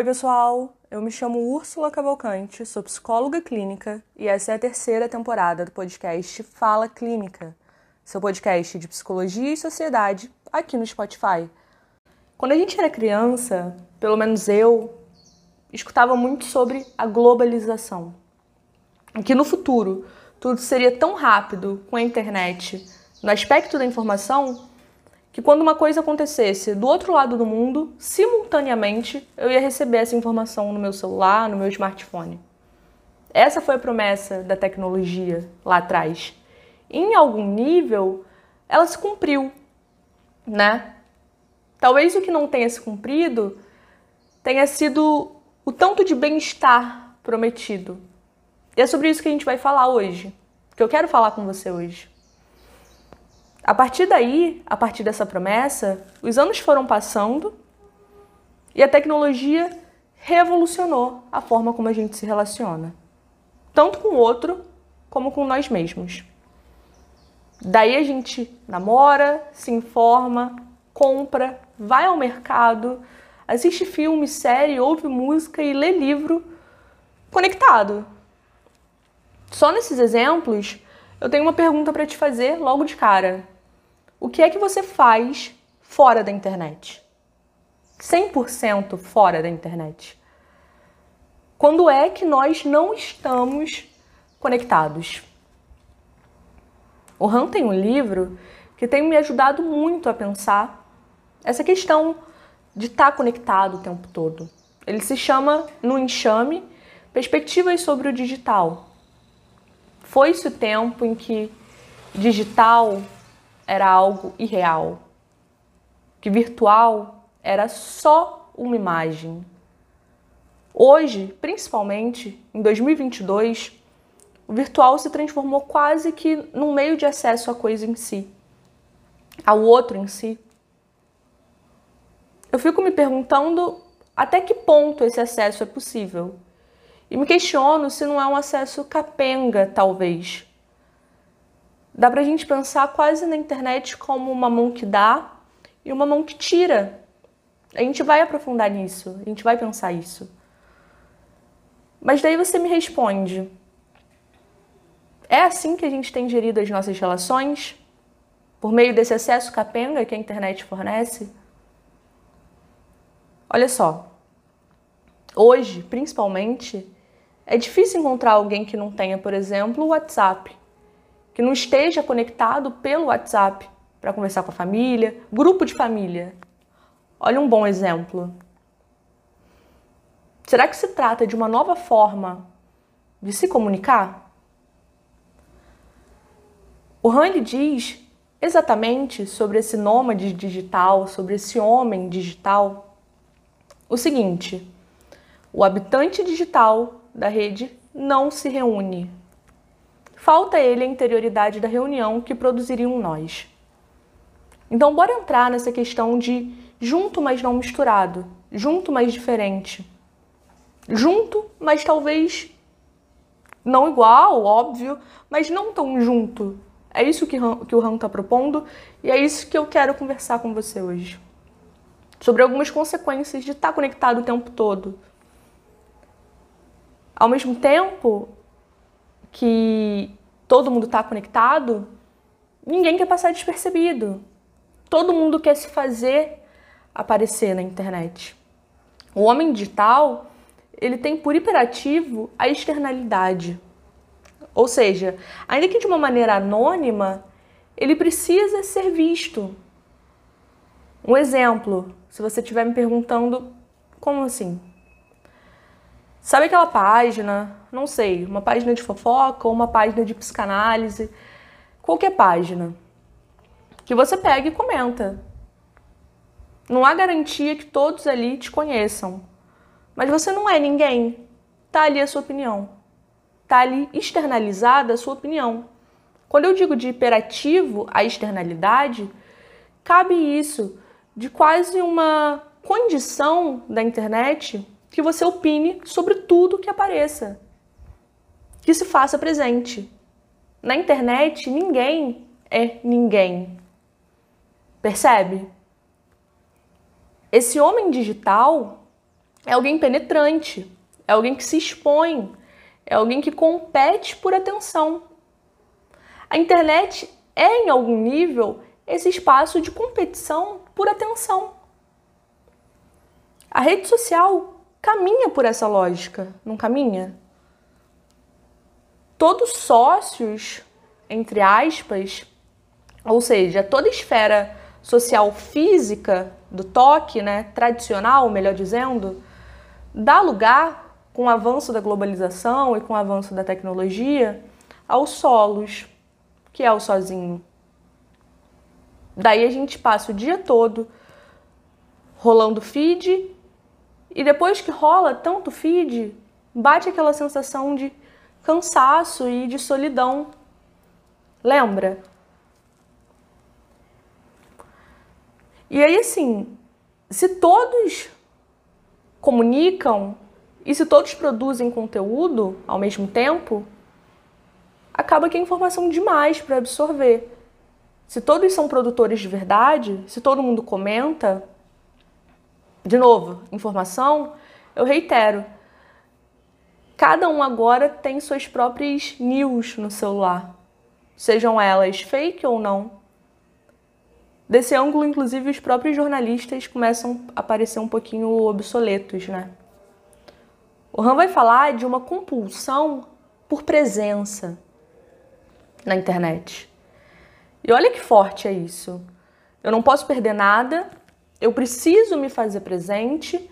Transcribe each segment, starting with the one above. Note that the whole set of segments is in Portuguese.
Oi, pessoal! Eu me chamo Úrsula Cavalcante, sou psicóloga clínica e essa é a terceira temporada do podcast Fala Clínica, seu podcast de psicologia e sociedade aqui no Spotify. Quando a gente era criança, pelo menos eu, escutava muito sobre a globalização. Que no futuro tudo seria tão rápido com a internet no aspecto da informação que quando uma coisa acontecesse do outro lado do mundo, simultaneamente eu ia receber essa informação no meu celular, no meu smartphone. Essa foi a promessa da tecnologia lá atrás. Em algum nível, ela se cumpriu, né? Talvez o que não tenha se cumprido tenha sido o tanto de bem-estar prometido. E é sobre isso que a gente vai falar hoje, que eu quero falar com você hoje. A partir daí, a partir dessa promessa, os anos foram passando e a tecnologia revolucionou a forma como a gente se relaciona, tanto com o outro como com nós mesmos. Daí a gente namora, se informa, compra, vai ao mercado, assiste filme, série, ouve música e lê livro conectado. Só nesses exemplos, eu tenho uma pergunta para te fazer logo de cara. O que é que você faz fora da internet? 100% fora da internet. Quando é que nós não estamos conectados? O Han tem um livro que tem me ajudado muito a pensar essa questão de estar conectado o tempo todo. Ele se chama No Enxame Perspectivas sobre o Digital. Foi-se o tempo em que digital era algo irreal, que virtual era só uma imagem. Hoje, principalmente em 2022, o virtual se transformou quase que num meio de acesso à coisa em si, ao outro em si. Eu fico me perguntando até que ponto esse acesso é possível. E me questiono se não é um acesso capenga, talvez, Dá pra gente pensar quase na internet como uma mão que dá e uma mão que tira. A gente vai aprofundar nisso, a gente vai pensar isso. Mas daí você me responde: é assim que a gente tem gerido as nossas relações? Por meio desse acesso capenga que a internet fornece? Olha só, hoje, principalmente, é difícil encontrar alguém que não tenha, por exemplo, o WhatsApp que não esteja conectado pelo WhatsApp para conversar com a família, grupo de família. Olha um bom exemplo. Será que se trata de uma nova forma de se comunicar? O Rand diz exatamente sobre esse nômade digital, sobre esse homem digital, o seguinte: o habitante digital da rede não se reúne falta ele a interioridade da reunião que produziria um nós. Então, bora entrar nessa questão de junto, mas não misturado, junto, mas diferente. Junto, mas talvez não igual, óbvio, mas não tão junto. É isso que, que o Han está propondo e é isso que eu quero conversar com você hoje. Sobre algumas consequências de estar tá conectado o tempo todo. Ao mesmo tempo, que todo mundo está conectado, ninguém quer passar despercebido. Todo mundo quer se fazer aparecer na internet. O homem digital, ele tem por imperativo a externalidade. Ou seja, ainda que de uma maneira anônima, ele precisa ser visto. Um exemplo, se você estiver me perguntando, como assim? Sabe aquela página, não sei, uma página de fofoca ou uma página de psicanálise, qualquer página, que você pega e comenta. Não há garantia que todos ali te conheçam, mas você não é ninguém. Tá ali a sua opinião. Tá ali externalizada a sua opinião. Quando eu digo de hiperativo a externalidade, cabe isso de quase uma condição da internet que você opine sobre tudo que apareça, que se faça presente. Na internet, ninguém é ninguém. Percebe? Esse homem digital, é alguém penetrante, é alguém que se expõe, é alguém que compete por atenção. A internet é, em algum nível, esse espaço de competição por atenção. A rede social caminha por essa lógica, não caminha? Todos sócios, entre aspas, ou seja, toda esfera social física do toque, né, tradicional, melhor dizendo, dá lugar, com o avanço da globalização e com o avanço da tecnologia, aos solos, que é o sozinho. Daí a gente passa o dia todo rolando feed e depois que rola tanto feed, bate aquela sensação de cansaço e de solidão. Lembra? E aí assim, se todos comunicam e se todos produzem conteúdo ao mesmo tempo, acaba que é informação demais para absorver. Se todos são produtores de verdade, se todo mundo comenta, de novo, informação, eu reitero, cada um agora tem suas próprias news no celular, sejam elas fake ou não. Desse ângulo, inclusive, os próprios jornalistas começam a parecer um pouquinho obsoletos, né? O Han vai falar de uma compulsão por presença na internet. E olha que forte é isso. Eu não posso perder nada, eu preciso me fazer presente.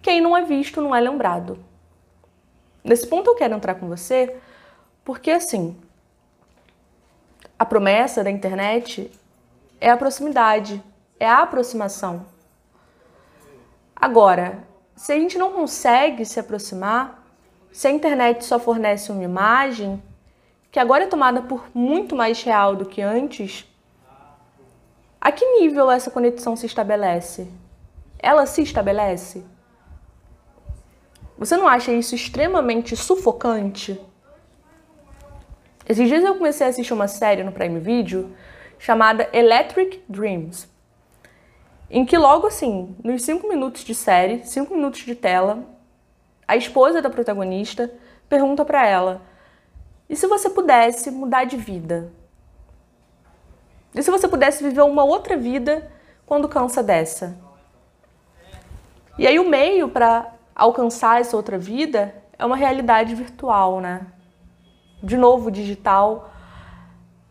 Quem não é visto não é lembrado. Nesse ponto eu quero entrar com você, porque assim, a promessa da internet é a proximidade, é a aproximação. Agora, se a gente não consegue se aproximar, se a internet só fornece uma imagem, que agora é tomada por muito mais real do que antes, a que nível essa conexão se estabelece? Ela se estabelece? Você não acha isso extremamente sufocante? Esses dias eu comecei a assistir uma série no Prime Video chamada Electric Dreams, em que logo assim, nos cinco minutos de série, cinco minutos de tela, a esposa da protagonista pergunta para ela e se você pudesse mudar de vida? E se você pudesse viver uma outra vida quando cansa dessa? E aí o meio para alcançar essa outra vida é uma realidade virtual, né? De novo, digital,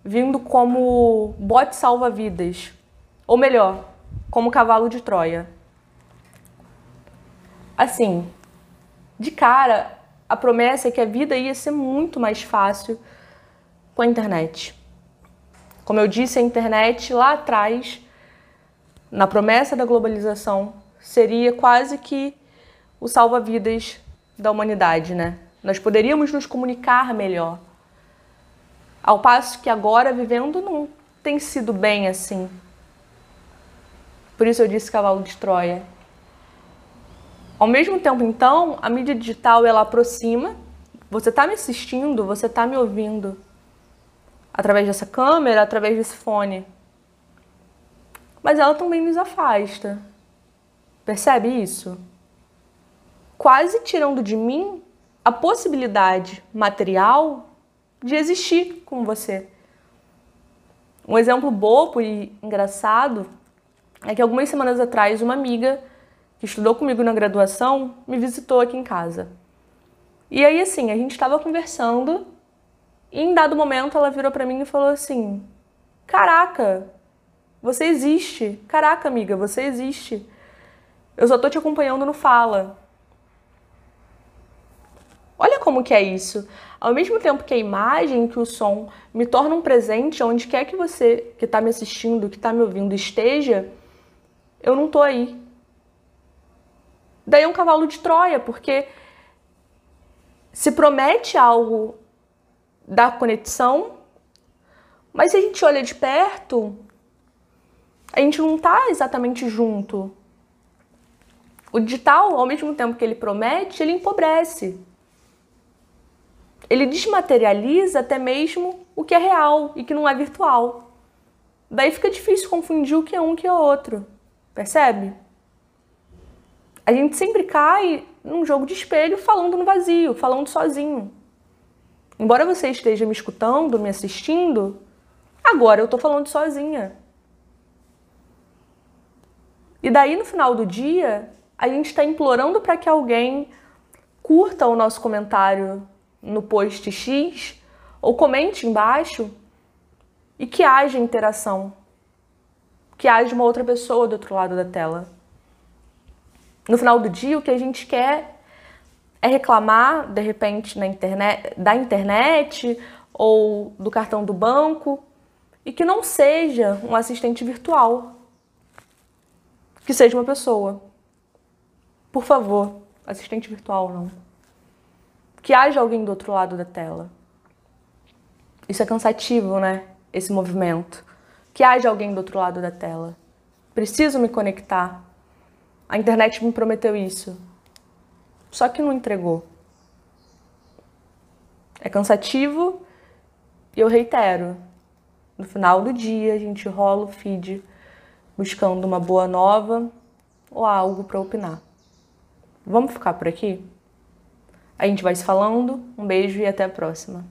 vindo como bote salva-vidas. Ou melhor, como cavalo de Troia. Assim, de cara, a promessa é que a vida ia ser muito mais fácil com a internet. Como eu disse, a internet lá atrás, na promessa da globalização, seria quase que o salva-vidas da humanidade, né? Nós poderíamos nos comunicar melhor. Ao passo que agora, vivendo, não tem sido bem assim. Por isso eu disse cavalo de Troia. Ao mesmo tempo, então, a mídia digital ela aproxima. Você está me assistindo, você está me ouvindo através dessa câmera, através desse fone. Mas ela também nos afasta. Percebe isso? Quase tirando de mim a possibilidade material de existir com você. Um exemplo bobo e engraçado é que algumas semanas atrás uma amiga que estudou comigo na graduação, me visitou aqui em casa. E aí, assim, a gente estava conversando e em dado momento ela virou para mim e falou assim: Caraca, você existe. Caraca, amiga, você existe. Eu só tô te acompanhando no Fala. Olha como que é isso. Ao mesmo tempo que a imagem, que o som me torna um presente onde quer que você que está me assistindo, que está me ouvindo esteja, eu não tô aí. Daí é um cavalo de Troia, porque se promete algo da conexão, mas se a gente olha de perto, a gente não está exatamente junto. O digital, ao mesmo tempo que ele promete, ele empobrece. Ele desmaterializa até mesmo o que é real e que não é virtual. Daí fica difícil confundir o que é um que é outro. Percebe? a gente sempre cai num jogo de espelho falando no vazio, falando sozinho. Embora você esteja me escutando, me assistindo, agora eu tô falando sozinha. E daí no final do dia, a gente está implorando para que alguém curta o nosso comentário no post X ou comente embaixo e que haja interação, que haja uma outra pessoa do outro lado da tela. No final do dia, o que a gente quer é reclamar, de repente, na internet, da internet ou do cartão do banco e que não seja um assistente virtual, que seja uma pessoa. Por favor, assistente virtual não. Que haja alguém do outro lado da tela. Isso é cansativo, né? Esse movimento. Que haja alguém do outro lado da tela. Preciso me conectar. A internet me prometeu isso. Só que não entregou. É cansativo e eu reitero. No final do dia, a gente rola o feed buscando uma boa nova ou algo para opinar. Vamos ficar por aqui? A gente vai se falando. Um beijo e até a próxima.